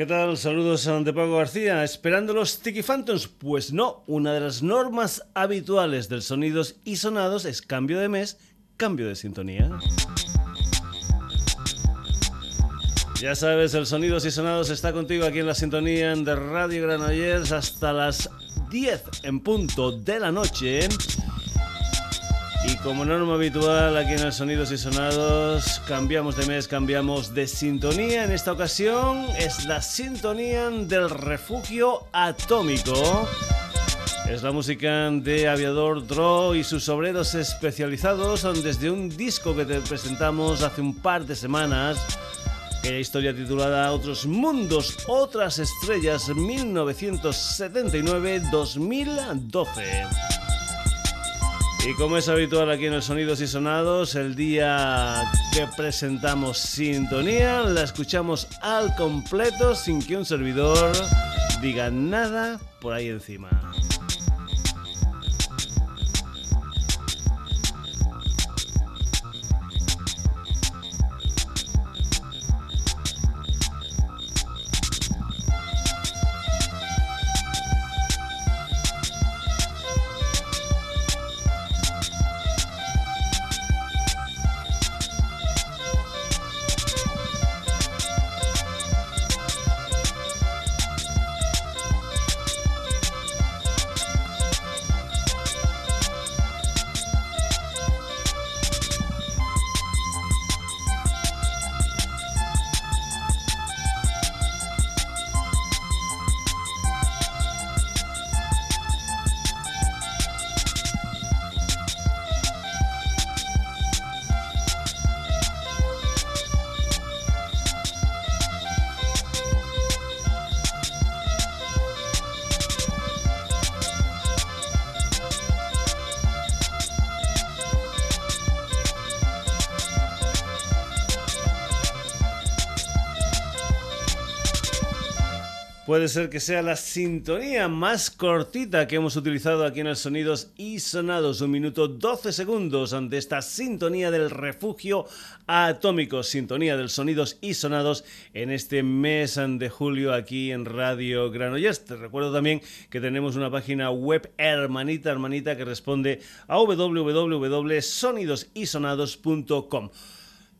¿Qué tal? Saludos de Paco García. ¿Esperando los Tiki Phantoms? Pues no, una de las normas habituales del Sonidos y Sonados es cambio de mes, cambio de sintonía. Ya sabes, el Sonidos y Sonados está contigo aquí en la sintonía de Radio Granollers hasta las 10 en punto de la noche. Y como norma habitual aquí en el Sonidos y Sonados, cambiamos de mes, cambiamos de sintonía. En esta ocasión es la sintonía del refugio atómico. Es la música de Aviador Draw y sus obreros especializados desde un disco que te presentamos hace un par de semanas. Aquella historia titulada Otros Mundos, Otras Estrellas 1979-2012. Y como es habitual aquí en el Sonidos y Sonados, el día que presentamos Sintonía, la escuchamos al completo sin que un servidor diga nada por ahí encima. Puede ser que sea la sintonía más cortita que hemos utilizado aquí en el Sonidos y Sonados. Un minuto 12 segundos ante esta sintonía del refugio atómico. Sintonía del Sonidos y Sonados en este mes de julio aquí en Radio Granollers. Te recuerdo también que tenemos una página web hermanita, hermanita que responde a www.sonidosysonados.com.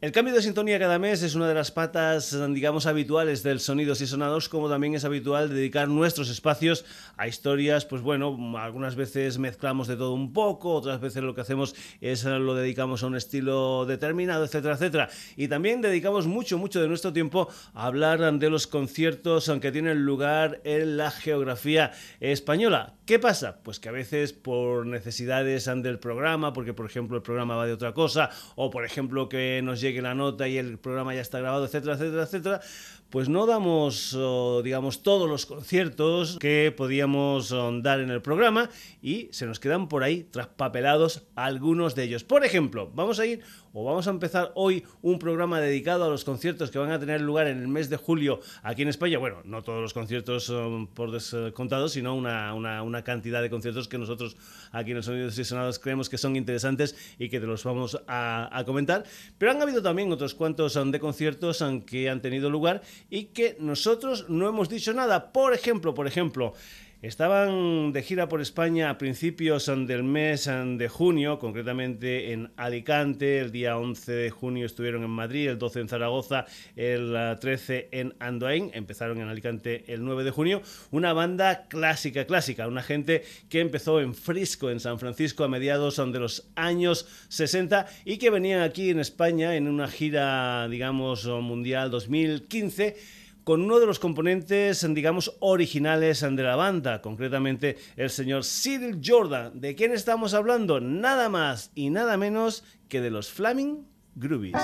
El cambio de sintonía cada mes es una de las patas, digamos, habituales del Sonidos y Sonados, como también es habitual dedicar nuestros espacios a historias, pues bueno, algunas veces mezclamos de todo un poco, otras veces lo que hacemos es lo dedicamos a un estilo determinado, etcétera, etcétera. Y también dedicamos mucho, mucho de nuestro tiempo a hablar de los conciertos que tienen lugar en la geografía española. ¿Qué pasa? Pues que a veces por necesidades del programa, porque por ejemplo el programa va de otra cosa, o por ejemplo que nos llega que la nota y el programa ya está grabado, etcétera, etcétera, etcétera, pues no damos, digamos, todos los conciertos que podíamos dar en el programa y se nos quedan por ahí traspapelados algunos de ellos. Por ejemplo, vamos a ir o vamos a empezar hoy un programa dedicado a los conciertos que van a tener lugar en el mes de julio aquí en España. Bueno, no todos los conciertos son por descontado, sino una, una, cantidad de conciertos que nosotros aquí en los Sonidos y Sonados creemos que son interesantes y que te los vamos a, a comentar. Pero han habido también otros cuantos de conciertos que han tenido lugar y que nosotros no hemos dicho nada. Por ejemplo, por ejemplo, Estaban de gira por España a principios del mes de junio, concretamente en Alicante, el día 11 de junio estuvieron en Madrid, el 12 en Zaragoza, el 13 en Andoain, empezaron en Alicante el 9 de junio, una banda clásica, clásica, una gente que empezó en Frisco, en San Francisco, a mediados de los años 60 y que venían aquí en España en una gira, digamos, mundial 2015 con uno de los componentes, digamos, originales de la banda, concretamente el señor Cyril Jordan. ¿De quién estamos hablando? Nada más y nada menos que de los Flaming Groovies.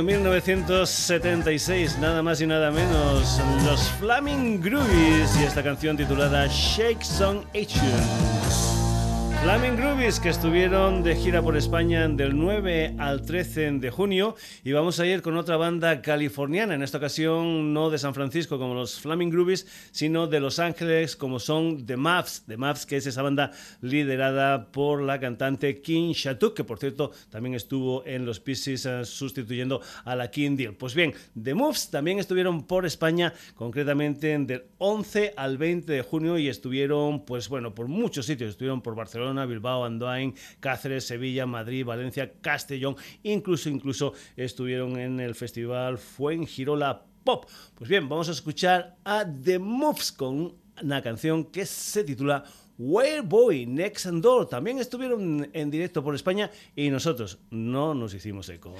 Año 1976, nada más y nada menos, los Flaming Groovies y esta canción titulada Shake Song Action. Flaming Groovies que estuvieron de gira por España del 9 al 13 de junio. Y vamos a ir con otra banda californiana, en esta ocasión no de San Francisco como los Flaming Groovies, sino de Los Ángeles como son The Maps, The Maps que es esa banda liderada por la cantante Kim Shatuk, que por cierto también estuvo en los Pieces eh, sustituyendo a la Kim Deal. Pues bien, The Moves también estuvieron por España, concretamente del 11 al 20 de junio y estuvieron pues bueno, por muchos sitios, estuvieron por Barcelona, Bilbao, Andoain, Cáceres, Sevilla, Madrid, Valencia, Castellón, incluso, incluso estuvieron en el festival Fuengirola Pop. Pues bien, vamos a escuchar a The Moves con una canción que se titula Where Boy Next and Door también estuvieron en directo por España y nosotros no nos hicimos eco.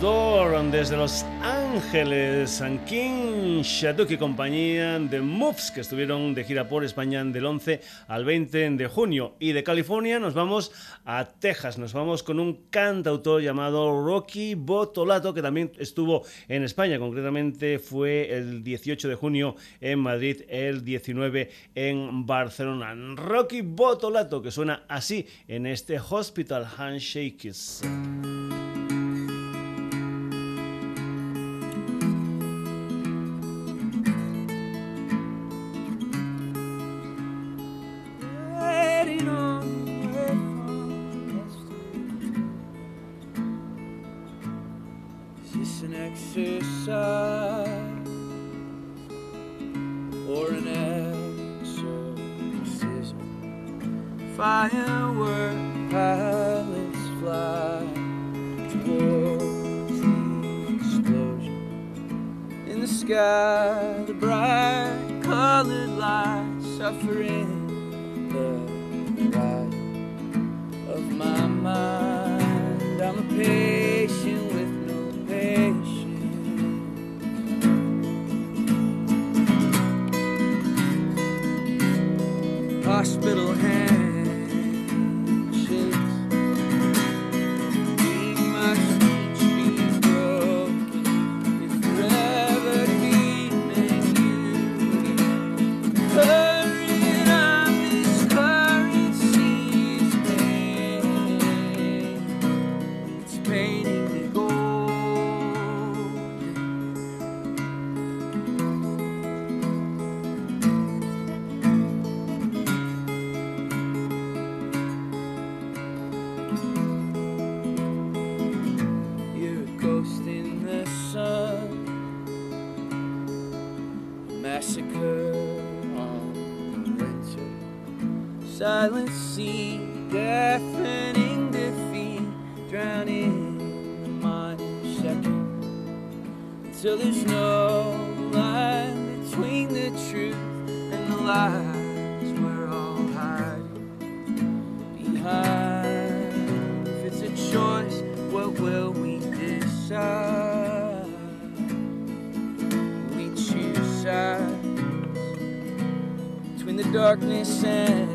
Door desde Los San King, Shaduki y compañía de Moves que estuvieron de gira por España del 11 al 20 de junio. Y de California nos vamos a Texas, nos vamos con un cantautor llamado Rocky Botolato que también estuvo en España, concretamente fue el 18 de junio en Madrid, el 19 en Barcelona. Rocky Botolato que suena así en este Hospital Handshakes. I am. massacre on winter. Silent sea, deafening defeat, drowning my second. Till there's no darkness and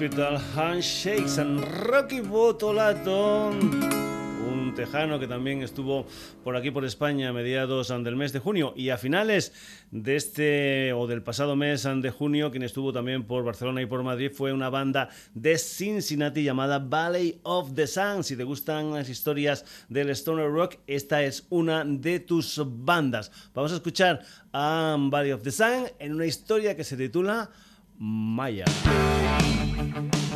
Hospital Handshakes and Rocky Botolato un tejano que también estuvo por aquí por España a mediados del mes de junio y a finales de este o del pasado mes de junio quien estuvo también por Barcelona y por Madrid fue una banda de Cincinnati llamada Valley of the Sun. Si te gustan las historias del stoner rock, esta es una de tus bandas. Vamos a escuchar a Valley of the Sun en una historia que se titula Maya. Bye.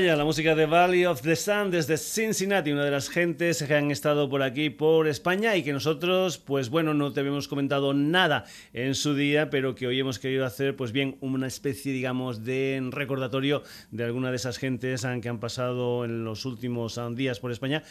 La música de Valley of the Sun desde Cincinnati, una de las gentes que han estado por aquí, por España, y que nosotros, pues bueno, no te habíamos comentado nada en su día, pero que hoy hemos querido hacer, pues bien, una especie, digamos, de recordatorio de alguna de esas gentes que han pasado en los últimos días por España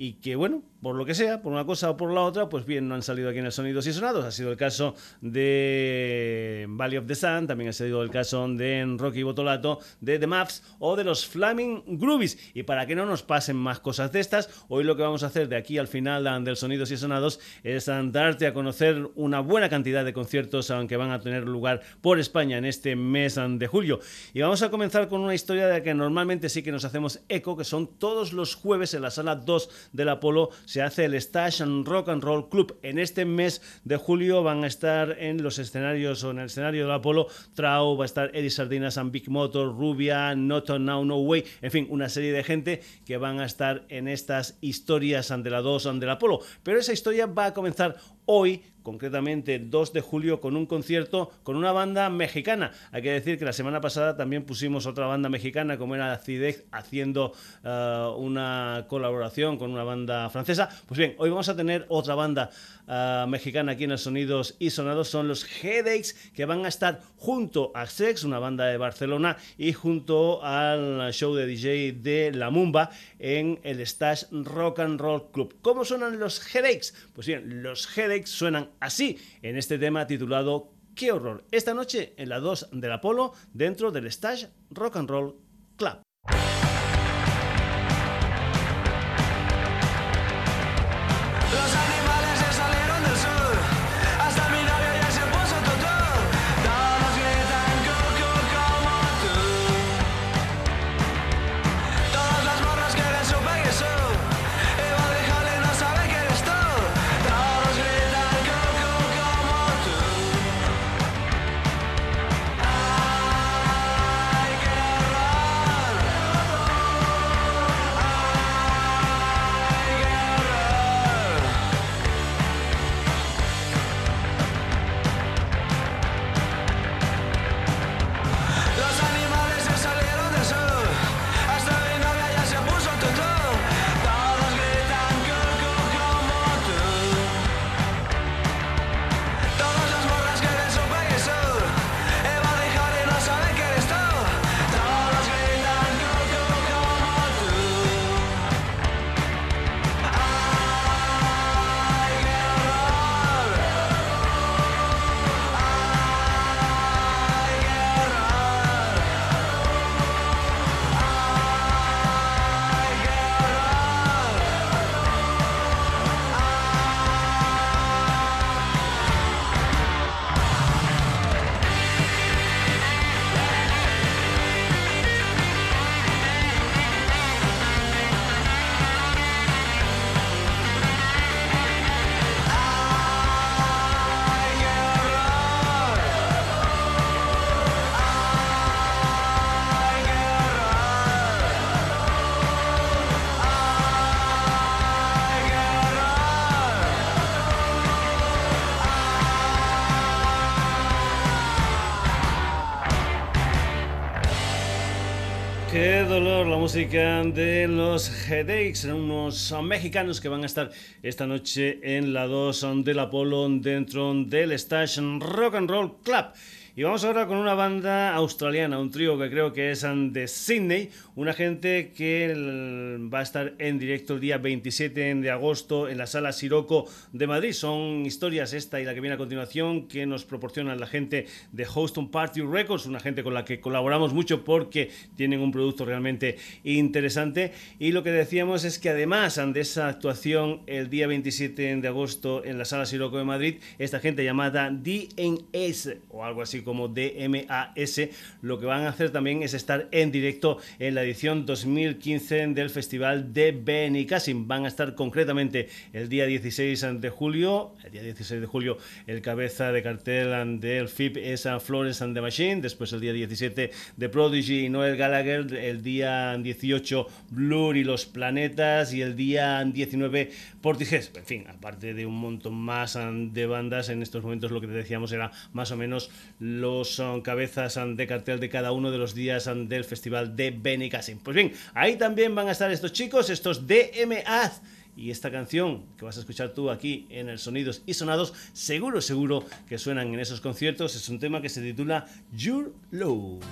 y que, bueno, por lo que sea, por una cosa o por la otra, pues bien, no han salido aquí en el Sonidos y Sonados. Ha sido el caso de Valley of the Sun, también ha sido el caso de Rocky Botolato, de The Maps o de los Flaming Groovies. Y para que no nos pasen más cosas de estas, hoy lo que vamos a hacer de aquí al final del Sonidos y Sonados es darte a conocer una buena cantidad de conciertos que van a tener lugar por España en este mes de julio. Y vamos a comenzar con una historia de la que normalmente sí que nos hacemos eco, que son todos los jueves en la sala 2 del Apolo se hace el Stash and Rock and Roll Club. En este mes de julio van a estar en los escenarios o en el escenario del Apolo Trau, va a estar Eddie Sardinas and Big Motor, Rubia, Not on Now, No Way, en fin, una serie de gente que van a estar en estas historias ante la 2 del Apolo. Pero esa historia va a comenzar hoy concretamente 2 de julio, con un concierto con una banda mexicana. Hay que decir que la semana pasada también pusimos otra banda mexicana, como era CIDEC, haciendo eh, una colaboración con una banda francesa. Pues bien, hoy vamos a tener otra banda eh, mexicana aquí en Sonidos y Sonados, son los Headaches, que van a estar junto a Sex, una banda de Barcelona, y junto al show de DJ de La Mumba en el Stash Rock and Roll Club. ¿Cómo suenan los Headaches? Pues bien, los Headaches suenan así en este tema titulado ¡Qué horror! Esta noche en la 2 del Apolo dentro del Stash Rock and Roll Club. Música de los Headaches, unos mexicanos que van a estar esta noche en la 2 del Apolo dentro del Station Rock and Roll Club. Y vamos ahora con una banda australiana, un trío que creo que es de Sydney, una gente que va a estar en directo el día 27 de agosto en la sala Siroco de Madrid. Son historias esta y la que viene a continuación que nos proporcionan la gente de Houston Party Records, una gente con la que colaboramos mucho porque tienen un producto realmente interesante. Y lo que decíamos es que además de esa actuación el día 27 de agosto en la sala Siroco de Madrid, esta gente llamada DNS o algo así como DMAS, lo que van a hacer también es estar en directo en la edición 2015 del Festival de Benicassim. Van a estar concretamente el día 16 de julio, el día 16 de julio el cabeza de cartel del FIP es Florence and the Machine, después el día 17 de Prodigy y Noel Gallagher, el día 18 Blur y los Planetas y el día 19 Portiges. En fin, aparte de un montón más de bandas, en estos momentos lo que te decíamos era más o menos los cabezas de cartel de cada uno de los días del festival de Benicassim. Pues bien, ahí también van a estar estos chicos, estos DMA y esta canción que vas a escuchar tú aquí en el Sonidos y Sonados, seguro, seguro que suenan en esos conciertos. Es un tema que se titula Your Love.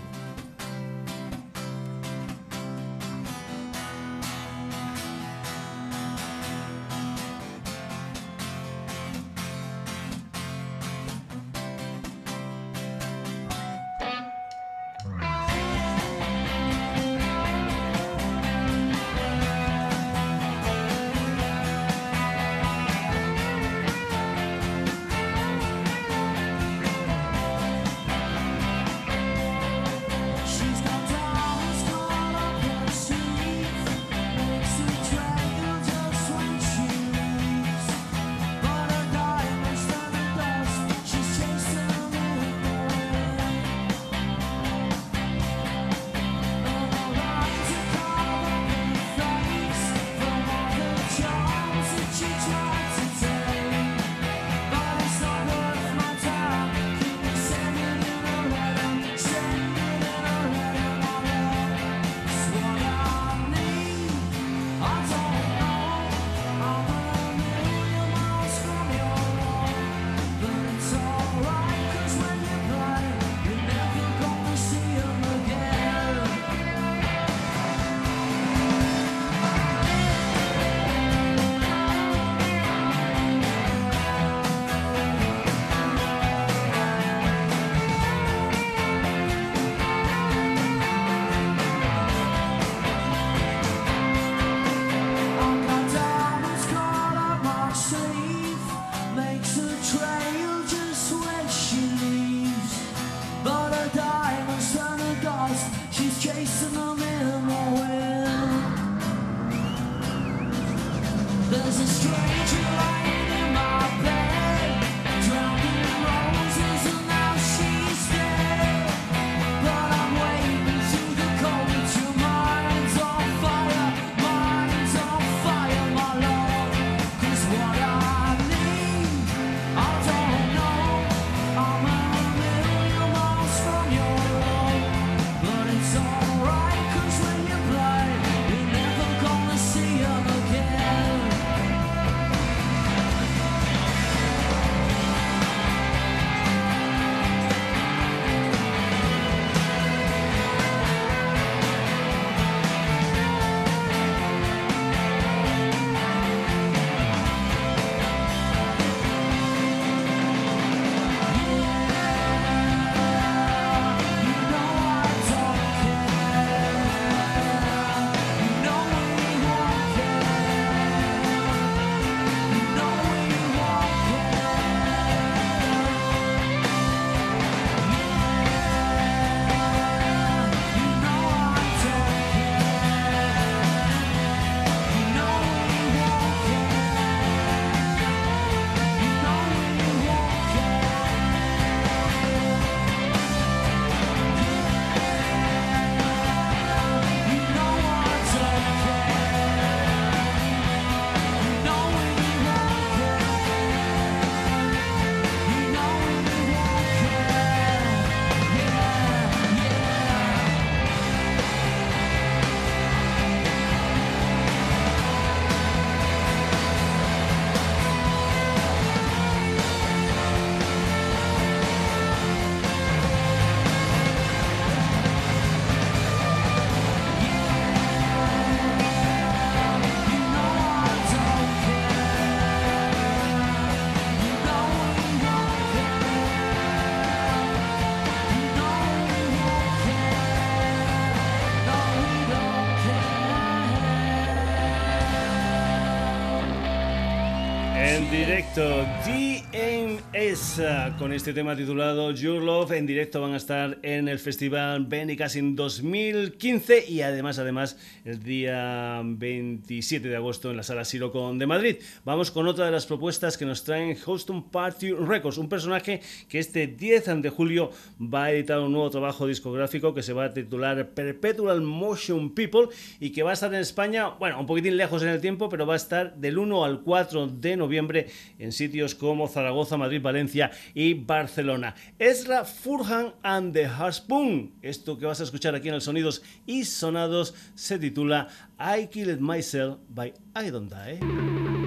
Con este tema titulado Your Love en directo van a estar en el festival Benicassin 2015 y además además el día 27 de agosto en la sala Sirocon de Madrid. Vamos con otra de las propuestas que nos traen Houston Party Records, un personaje que este 10 de julio va a editar un nuevo trabajo discográfico que se va a titular Perpetual Motion People y que va a estar en España, bueno, un poquitín lejos en el tiempo, pero va a estar del 1 al 4 de noviembre en sitios como Zaragoza, Madrid, Valencia y Barcelona. Esra Furhan and the Harpoon. Esto que vas a escuchar aquí en el Sonidos y Sonados se titula I Killed Myself by I Don't Die.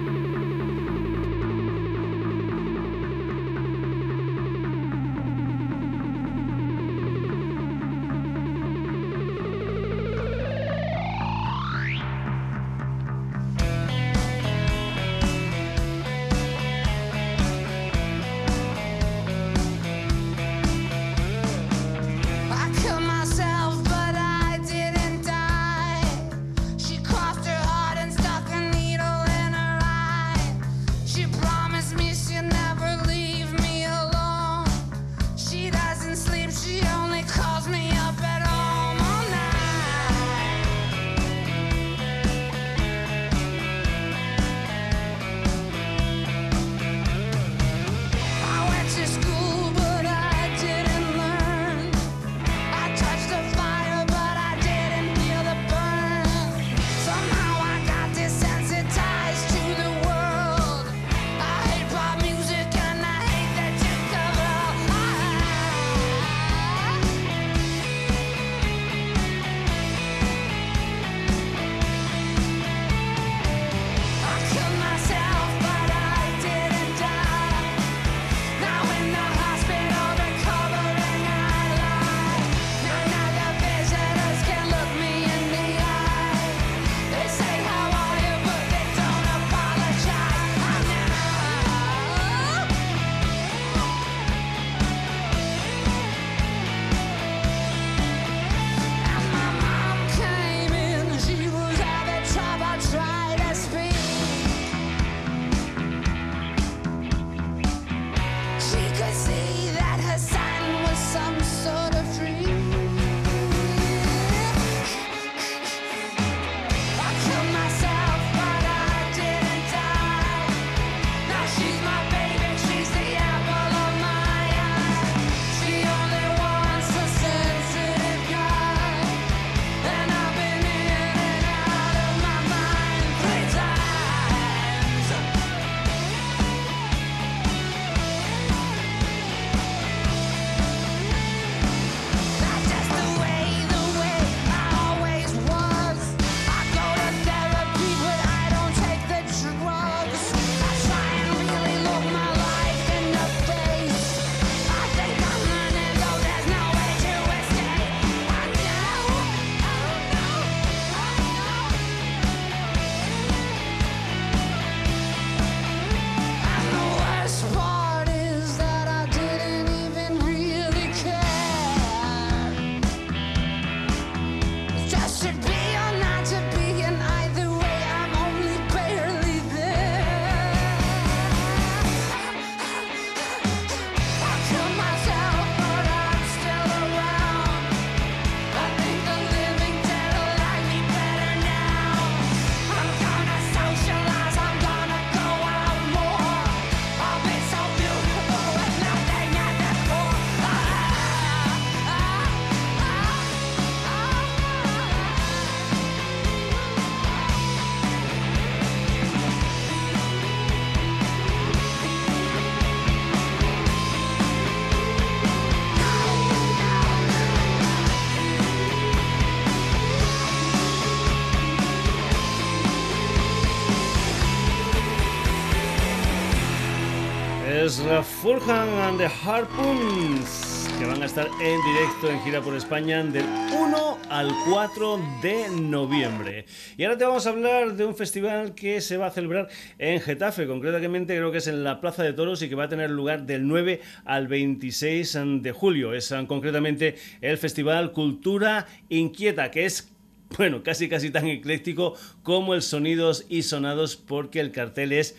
Fulham and the Harpoons, que van a estar en directo en gira por España del 1 al 4 de noviembre. Y ahora te vamos a hablar de un festival que se va a celebrar en Getafe, concretamente creo que es en la Plaza de Toros y que va a tener lugar del 9 al 26 de julio. Es concretamente el Festival Cultura Inquieta, que es bueno, casi casi tan ecléctico como el Sonidos y Sonados porque el cartel es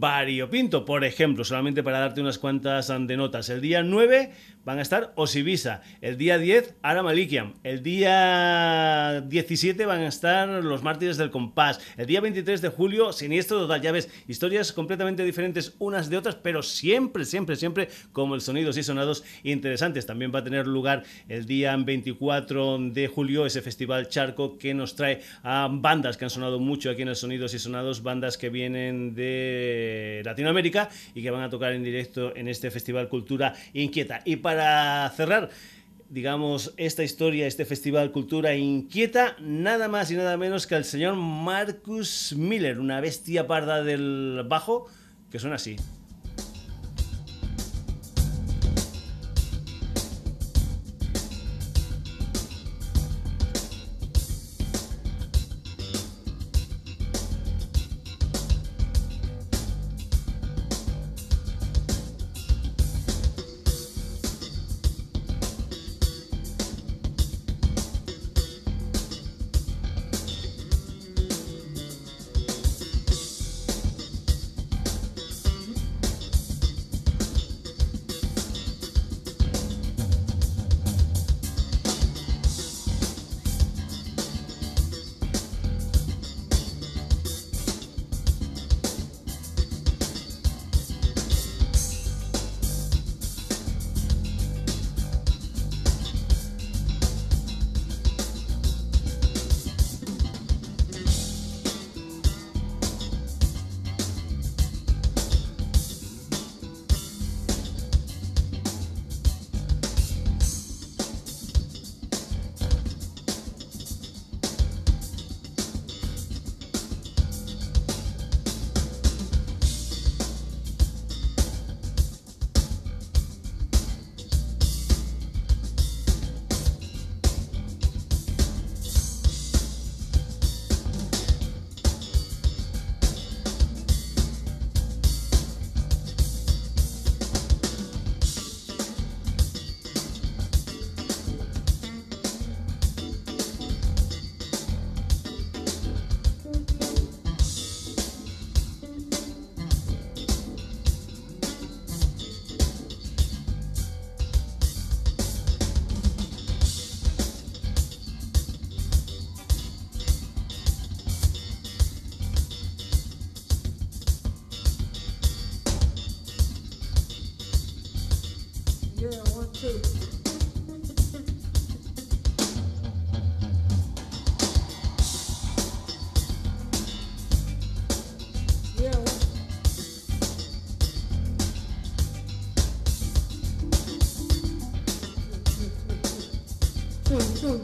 variopinto. Por ejemplo, solamente para darte unas cuantas de notas, el día 9 van a estar Osibisa. El día 10, Ara. El día 17 van a estar Los Mártires del Compás. El día 23 de julio, Siniestro Total. Ya ves, historias completamente diferentes unas de otras, pero siempre, siempre, siempre como el Sonidos y Sonados interesantes. También va a tener lugar el día 24 de julio ese festival Charco que nos trae a bandas que han sonado mucho aquí en el Sonidos y Sonados, bandas que vienen de Latinoamérica y que van a tocar en directo en este Festival Cultura Inquieta. Y cerrar digamos, esta historia, este festival Cultura Inquieta, nada más y nada menos que al señor Marcus Miller, una bestia parda del bajo, que suena así.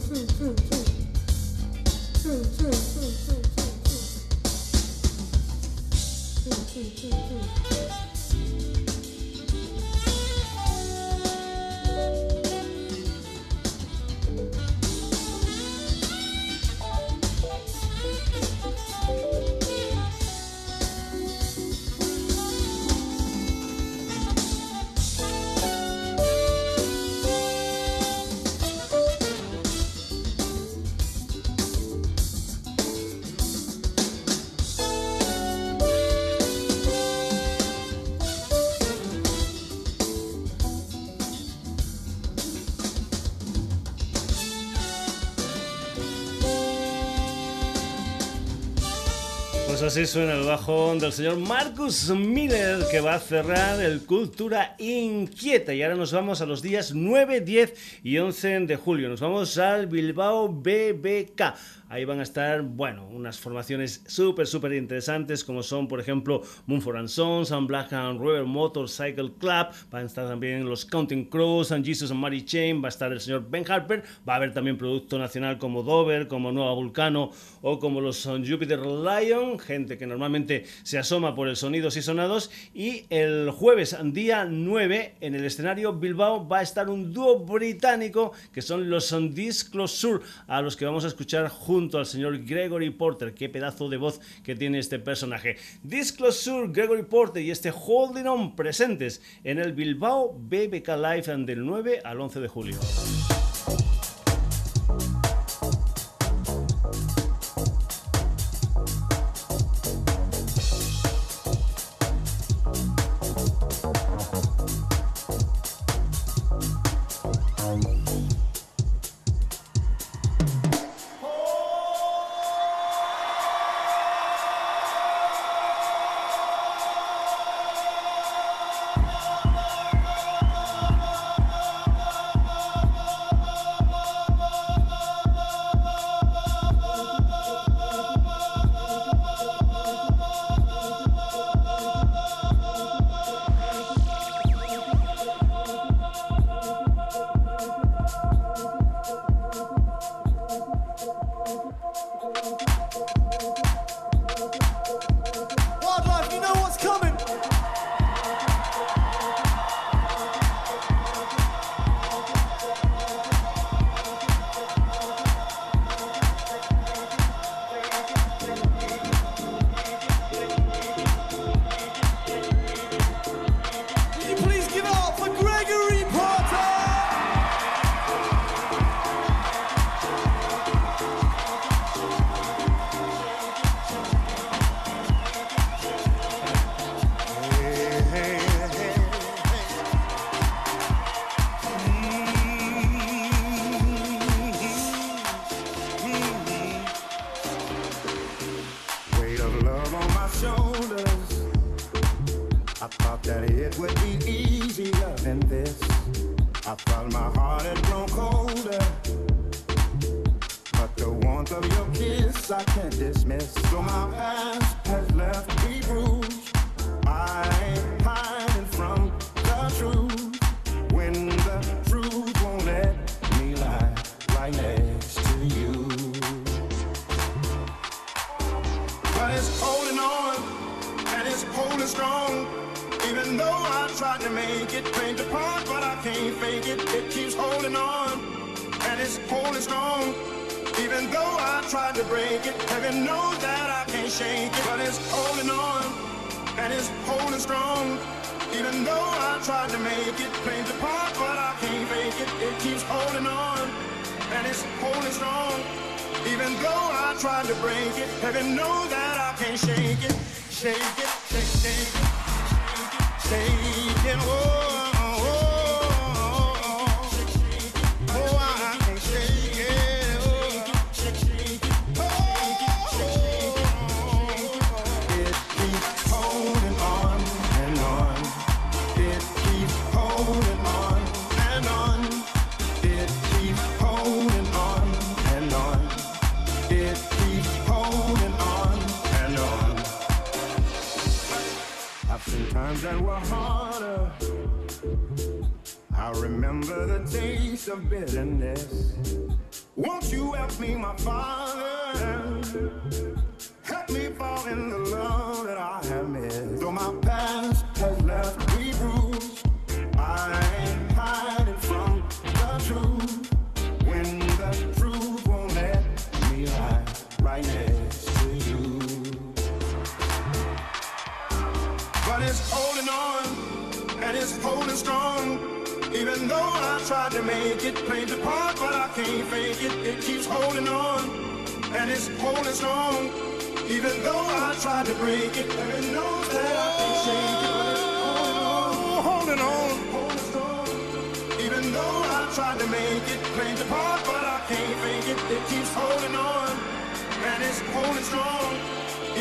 Pues así suena el bajón del señor Marcus Miller que va a cerrar el Cultura Inquieta. Y ahora nos vamos a los días 9, 10 y 11 de julio. Nos vamos al Bilbao BBK. Ahí van a estar, bueno, unas formaciones súper, súper interesantes como son, por ejemplo, and Sons, and Black and River Motorcycle Club. Van a estar también los Counting Crows, and Jesus and Mary Chain. Va a estar el señor Ben Harper. Va a haber también producto nacional como Dover, como Nueva Vulcano o como los Jupiter Lion. Gente que normalmente se asoma por el sonidos y sonados. Y el jueves, día 9, en el escenario Bilbao va a estar un dúo británico que son los Disclosure, a los que vamos a escuchar juntos junto al señor Gregory Porter. Qué pedazo de voz que tiene este personaje. Disclosure, Gregory Porter y este Holding On presentes en el Bilbao BBK Live del 9 al 11 de julio. Help me fall in the love that I have missed. Though my past has left me bruised, I ain't hiding from the truth. When the truth won't let me lie right next to you. But it's holding on and it's holding strong. Even though I tried to make it paint apart, but I can't fake it. It keeps holding on and it's holding strong. Even though I tried to break it, heaven knows that I can't shake it. But it's holding on, holding on, holding strong. Even though I tried to make it paint apart, but I can't fake it. It keeps holding on and it's holding strong.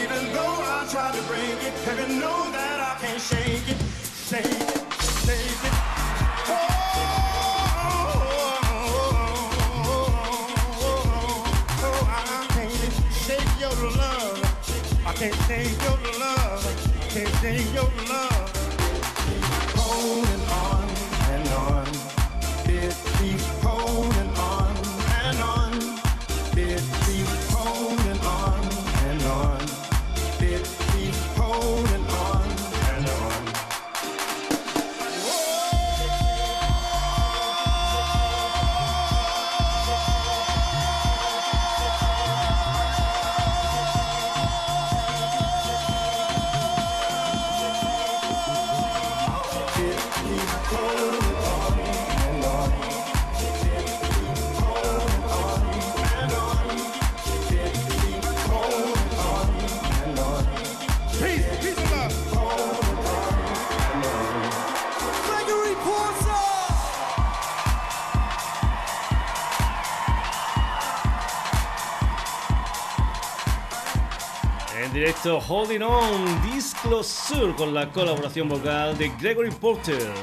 Even though I tried to break it, heaven knows that I can't shake it, shake it, shake it. Can't shake your love. Can't shake your love. Directo, Holding On, Disclosure con la colaboración vocal de Gregory Porter.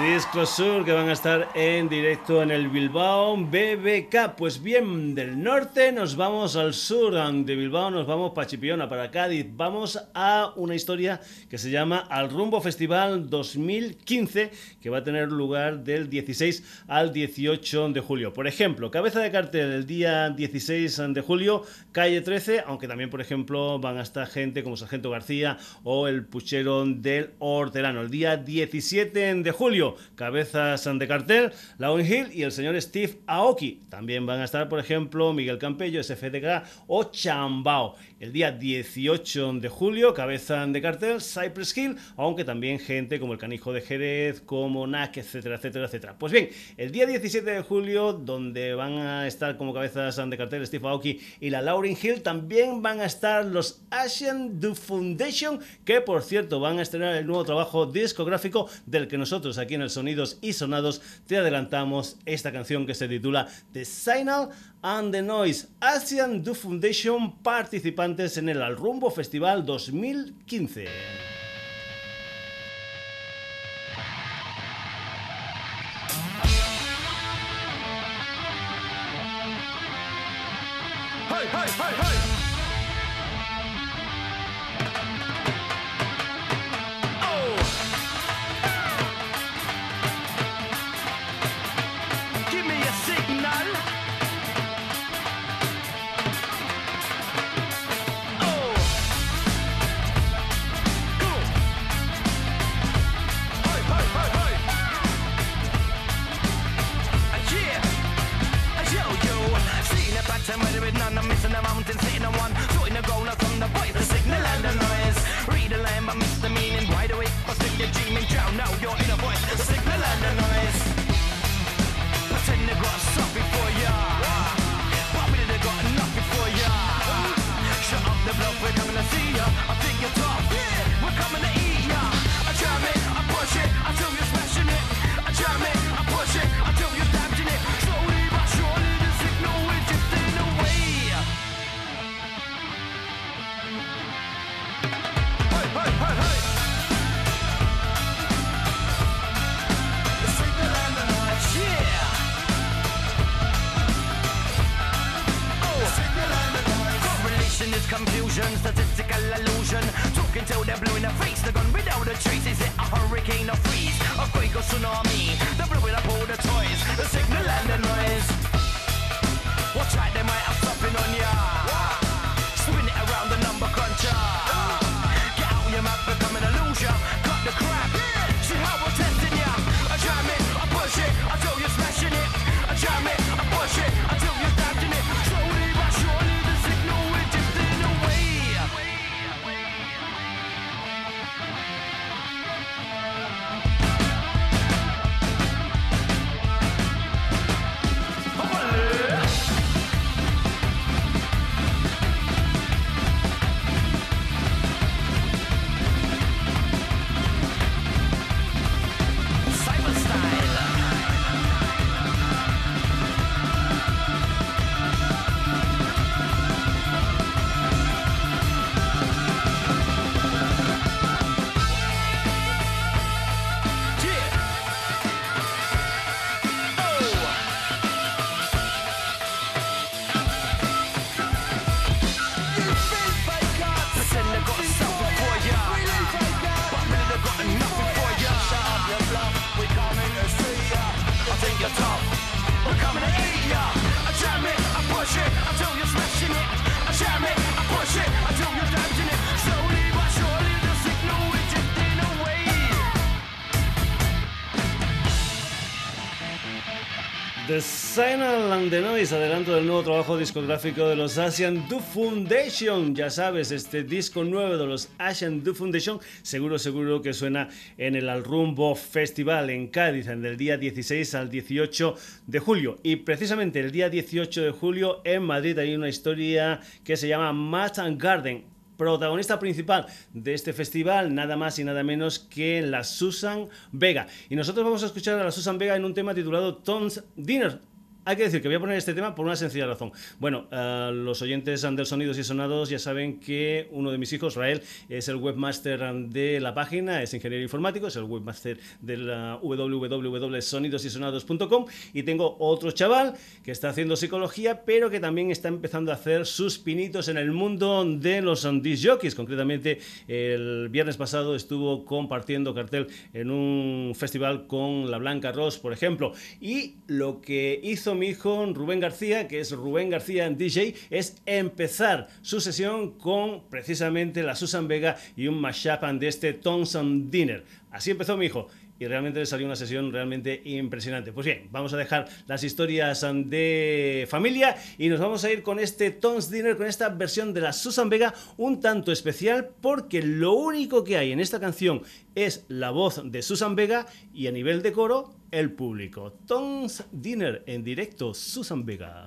Disclosure que van a estar en directo en el Bilbao BBK. Pues bien, del norte nos vamos al sur de Bilbao, nos vamos para Chipiona, para Cádiz. Vamos a una historia que se llama Al Rumbo Festival 2015, que va a tener lugar del 16 al 18 de julio. Por ejemplo, cabeza de cartel el día 16 de julio, calle 13, aunque también, por ejemplo, van a estar gente como Sargento García o el Puchero del Hortelano. El día 17 de julio, cabezas de cartel, Lawn Hill y el señor Steve Aoki. También van a estar, por ejemplo, Miguel Campello, SFDK o Chambao. El día 18 de julio, cabeza de cartel, Cypress Hill, aunque también gente como el Canijo de Jerez, como NAC, etcétera, etcétera, etcétera. Pues bien, el día 17 de julio, donde van a estar como cabezas de cartel Steve Aoki y la Lauryn Hill, también van a estar los Asian Du Foundation, que por cierto van a estrenar el nuevo trabajo discográfico del que nosotros aquí en el Sonidos y Sonados te adelantamos esta canción que se titula The Signal and the Noise, Asian Do Foundation participantes en el Alrumbo Festival 2015. the meaning. Signal and the Noise, adelanto del nuevo trabajo discográfico de los Asian Do Foundation. Ya sabes, este disco nuevo de los Asian Do Foundation, seguro, seguro que suena en el Alrumbo Festival en Cádiz, en el día 16 al 18 de julio. Y precisamente el día 18 de julio en Madrid hay una historia que se llama Match and Garden protagonista principal de este festival, nada más y nada menos que la Susan Vega. Y nosotros vamos a escuchar a la Susan Vega en un tema titulado Tom's Dinner. Hay que decir que voy a poner este tema por una sencilla razón. Bueno, uh, los oyentes del Sonidos y Sonados ya saben que uno de mis hijos, Rael, es el webmaster de la página, es ingeniero informático, es el webmaster de la www.sonidosysonados.com y tengo otro chaval que está haciendo psicología, pero que también está empezando a hacer sus pinitos en el mundo de los disc jockeys. Concretamente, el viernes pasado estuvo compartiendo cartel en un festival con La Blanca Ross, por ejemplo, y lo que hizo mi hijo Rubén García, que es Rubén García en DJ, es empezar su sesión con precisamente la Susan Vega y un mashup de este Thompson Dinner. Así empezó mi hijo y realmente le salió una sesión realmente impresionante. Pues bien, vamos a dejar las historias de familia y nos vamos a ir con este Tom's Dinner, con esta versión de la Susan Vega un tanto especial porque lo único que hay en esta canción es la voz de Susan Vega y a nivel de coro el público. Tom's Dinner en directo, Susan Vega.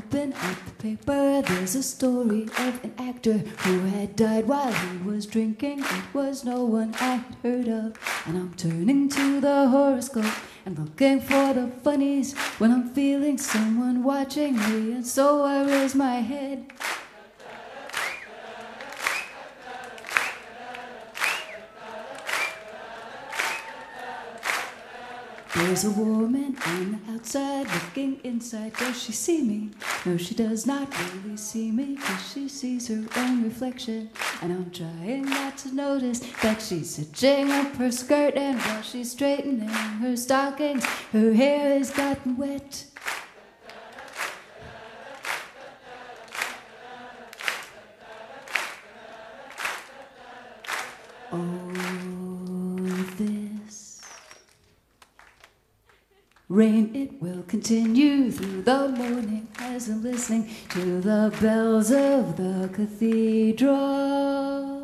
up the paper. There's a story of an actor who had died while he was drinking. It was no one I had heard of. And I'm turning to the horoscope and looking for the funnies when I'm feeling someone watching me. And so I raise my head. There's a woman on the outside looking inside. Does she see me? No, she does not really see me because she sees her own reflection. And I'm trying not to notice that she's hitching up her skirt. And while she's straightening her stockings, her hair has gotten wet. Rain, it will continue through the morning as I'm listening to the bells of the cathedral.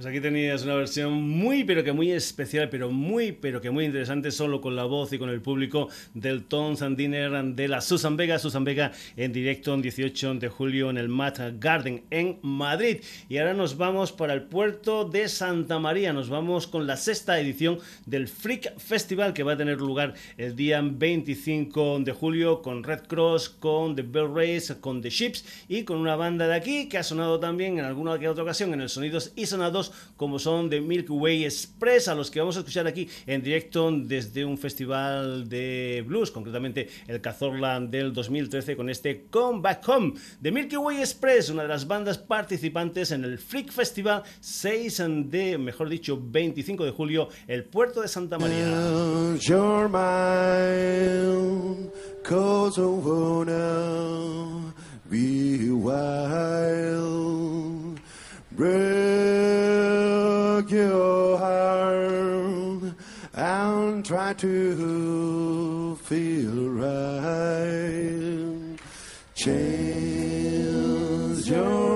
Pues aquí tenías una versión muy pero que muy especial, pero muy pero que muy interesante, solo con la voz y con el público del Tones and Dinner de la Susan Vega. Susan Vega en directo en 18 de julio en el Mat Garden en Madrid. Y ahora nos vamos para el puerto de Santa María. Nos vamos con la sexta edición del Freak Festival que va a tener lugar el día 25 de julio con Red Cross, con The Bell Race, con The Ships y con una banda de aquí que ha sonado también en alguna que otra ocasión en el Sonidos y Sonados como son The Milky Way Express, a los que vamos a escuchar aquí en directo desde un festival de blues, concretamente el Cazorla del 2013 con este Come Back Home. The Milky Way Express, una de las bandas participantes en el Freak Festival 6 de, mejor dicho, 25 de julio, el puerto de Santa María. Your heart and try to feel right. Change your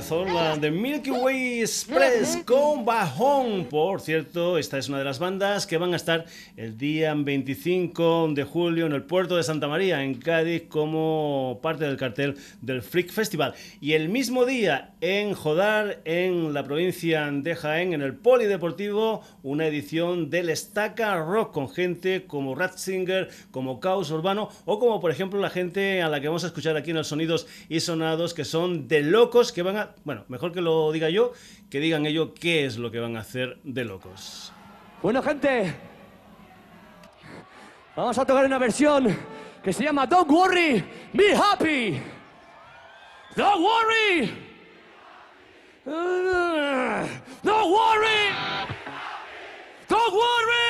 desde Cazorla de Milky Way Express con Bajón. Por cierto, esta es una de las bandas que van a estar el día 25 de julio en el puerto de Santa María, en Cádiz, como parte del cartel del Freak Festival. Y el mismo día en Jodar, en la provincia de Jaén, en el Polideportivo, una edición del Estaca Rock con gente como Ratzinger, como Caos Urbano o como por ejemplo la gente a la que vamos a escuchar aquí en los Sonidos y Sonados que son de locos que van a... Bueno, mejor que lo diga yo, que digan ellos qué es lo que van a hacer de locos. Bueno, gente, vamos a tocar una versión que se llama Don't Worry, Be Happy. Don't worry. Don't worry. Don't worry.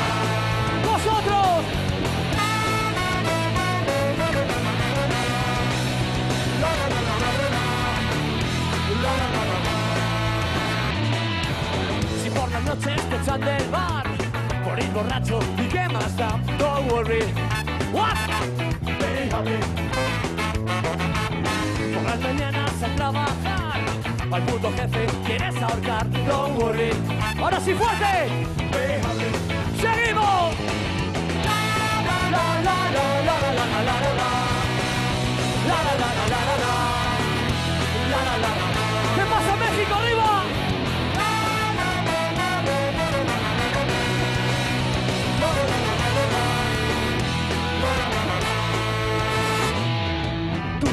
las noches te echan del bar por ir borracho y qué más da, don't worry. What? Happy. Por las mañanas a trabajar, al puto jefe quieres ahorcar, don't worry. Ahora sí fuerte. Happy. Seguimos. La la la la la la la. La la la la la la la. La la la la la. ¿Qué pasa México arriba?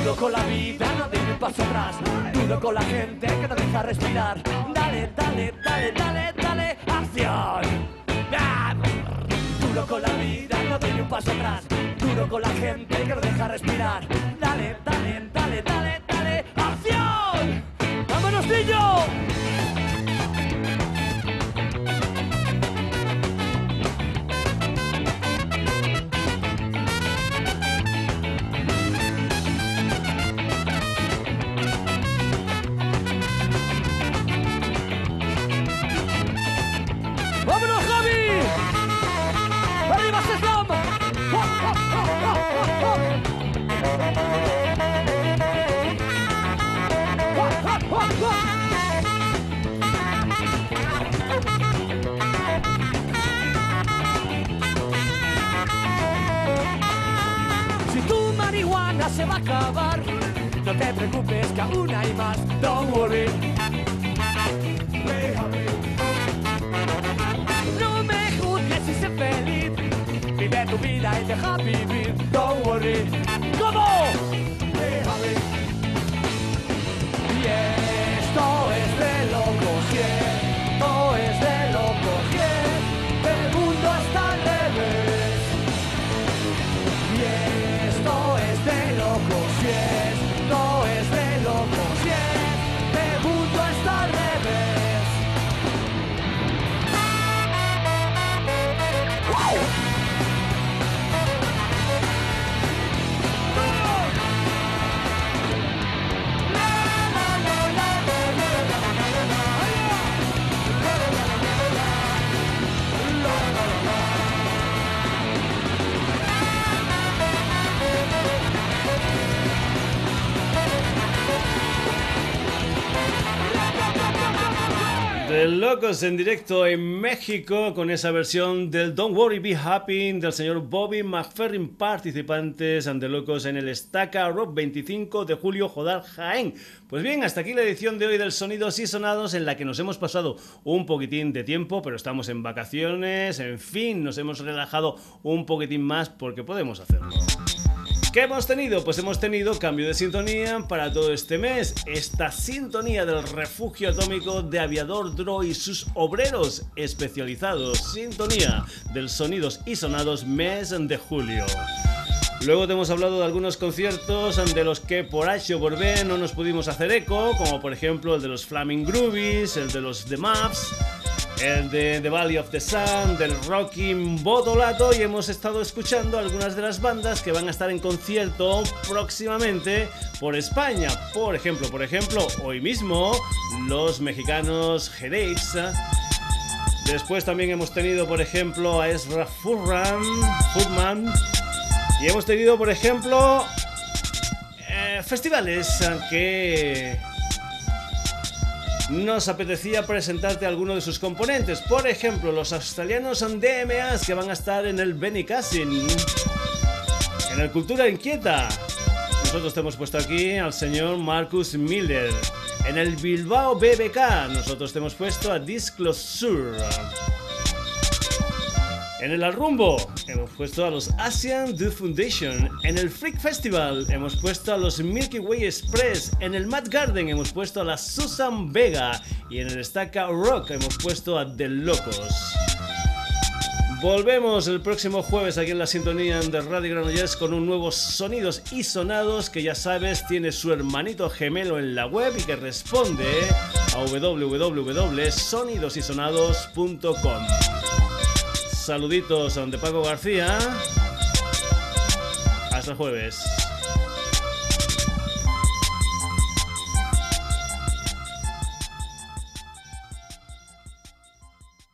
Duro con la vida, no doy un paso atrás. Duro con la gente que no deja respirar. Dale, dale, dale, dale, dale, acción. Duro con la vida, no ni un paso atrás. Duro con la gente que no deja respirar. Dale, dale, dale, dale, dale. ¡Acción! ¡Vámonos, niño! Se va a acabar, no te preocupes que aún hay más. Don't worry. No me juzgues y sé feliz. Vive tu vida y deja vivir. Don't worry. Locos en directo en México con esa versión del Don't Worry Be Happy del señor Bobby McFerrin, participantes de locos en el Estaca Rock 25 de julio Jodar Jaén. Pues bien, hasta aquí la edición de hoy del Sonidos y Sonados en la que nos hemos pasado un poquitín de tiempo, pero estamos en vacaciones, en fin, nos hemos relajado un poquitín más porque podemos hacerlo. ¿Qué hemos tenido? Pues hemos tenido cambio de sintonía para todo este mes. Esta sintonía del refugio atómico de Aviador Dro y sus obreros especializados. Sintonía del Sonidos y Sonados mes de julio. Luego te hemos hablado de algunos conciertos de los que por H o no nos pudimos hacer eco, como por ejemplo el de los Flaming Groovies, el de los The Maps, el de The Valley of the Sun, del Rocking Bodolato y hemos estado escuchando algunas de las bandas que van a estar en concierto próximamente por España. Por ejemplo, por ejemplo, hoy mismo los mexicanos Headaches. Después también hemos tenido, por ejemplo, a Ezra Furran. Y hemos tenido, por ejemplo, eh, festivales que nos apetecía presentarte alguno de sus componentes. Por ejemplo, los australianos DMAs que van a estar en el Benicassin, en el Cultura Inquieta. Nosotros te hemos puesto aquí al señor Marcus Miller. En el Bilbao BBK, nosotros te hemos puesto a Disclosure. En el Arrumbo hemos puesto a los Asian Do Foundation. En el Freak Festival hemos puesto a los Milky Way Express. En el Mad Garden hemos puesto a la Susan Vega. Y en el Stacca Rock hemos puesto a The Locos. Volvemos el próximo jueves aquí en la sintonía de Radio Granollers con un nuevo Sonidos y Sonados que ya sabes tiene su hermanito gemelo en la web y que responde a www.sonidosysonados.com. Saluditos de Paco García. Hasta jueves.